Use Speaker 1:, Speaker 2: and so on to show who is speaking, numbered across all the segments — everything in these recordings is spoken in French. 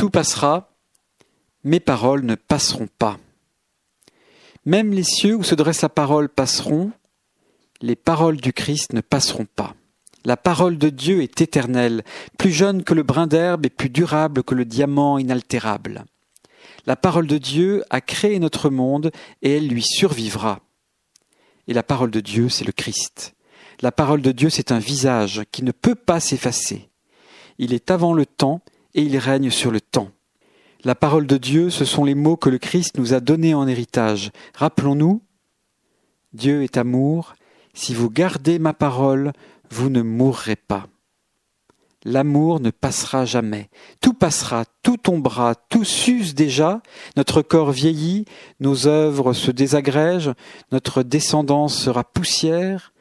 Speaker 1: Tout passera, mes paroles ne passeront pas. Même les cieux où se dresse la parole passeront, les paroles du Christ ne passeront pas. La parole de Dieu est éternelle, plus jeune que le brin d'herbe et plus durable que le diamant inaltérable. La parole de Dieu a créé notre monde et elle lui survivra. Et la parole de Dieu, c'est le Christ. La parole de Dieu, c'est un visage qui ne peut pas s'effacer. Il est avant le temps et il règne sur le temps. La parole de Dieu, ce sont les mots que le Christ nous a donnés en héritage. Rappelons-nous, Dieu est amour, si vous gardez ma parole, vous ne mourrez pas. L'amour ne passera jamais. Tout passera, tout tombera, tout s'use déjà, notre corps vieillit, nos œuvres se désagrègent, notre descendance sera poussière,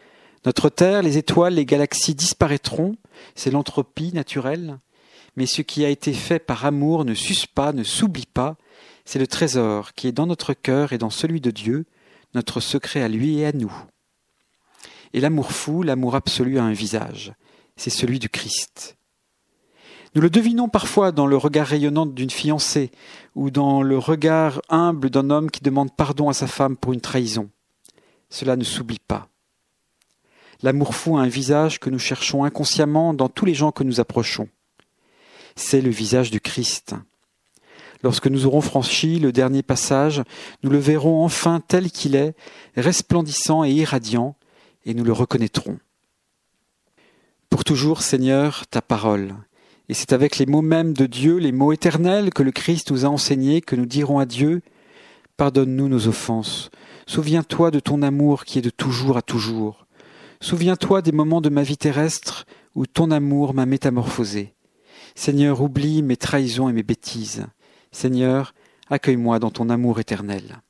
Speaker 1: notre terre, les étoiles, les galaxies disparaîtront, c'est l'entropie naturelle, mais ce qui a été fait par amour ne s'use pas, ne s'oublie pas, c'est le trésor qui est dans notre cœur et dans celui de Dieu, notre secret à lui et à nous. Et l'amour fou, l'amour absolu a un visage. C'est celui du Christ. Nous le devinons parfois dans le regard rayonnant d'une fiancée ou dans le regard humble d'un homme qui demande pardon à sa femme pour une trahison. Cela ne s'oublie pas. L'amour fou a un visage que nous cherchons inconsciemment dans tous les gens que nous approchons. C'est le visage du Christ. Lorsque nous aurons franchi le dernier passage, nous le verrons enfin tel qu'il est, resplendissant et irradiant, et nous le reconnaîtrons. Pour toujours, Seigneur, ta parole. Et c'est avec les mots mêmes de Dieu, les mots éternels que le Christ nous a enseignés, que nous dirons à Dieu, Pardonne-nous nos offenses. Souviens-toi de ton amour qui est de toujours à toujours. Souviens-toi des moments de ma vie terrestre où ton amour m'a métamorphosé. Seigneur, oublie mes trahisons et mes bêtises. Seigneur, accueille-moi dans ton amour éternel.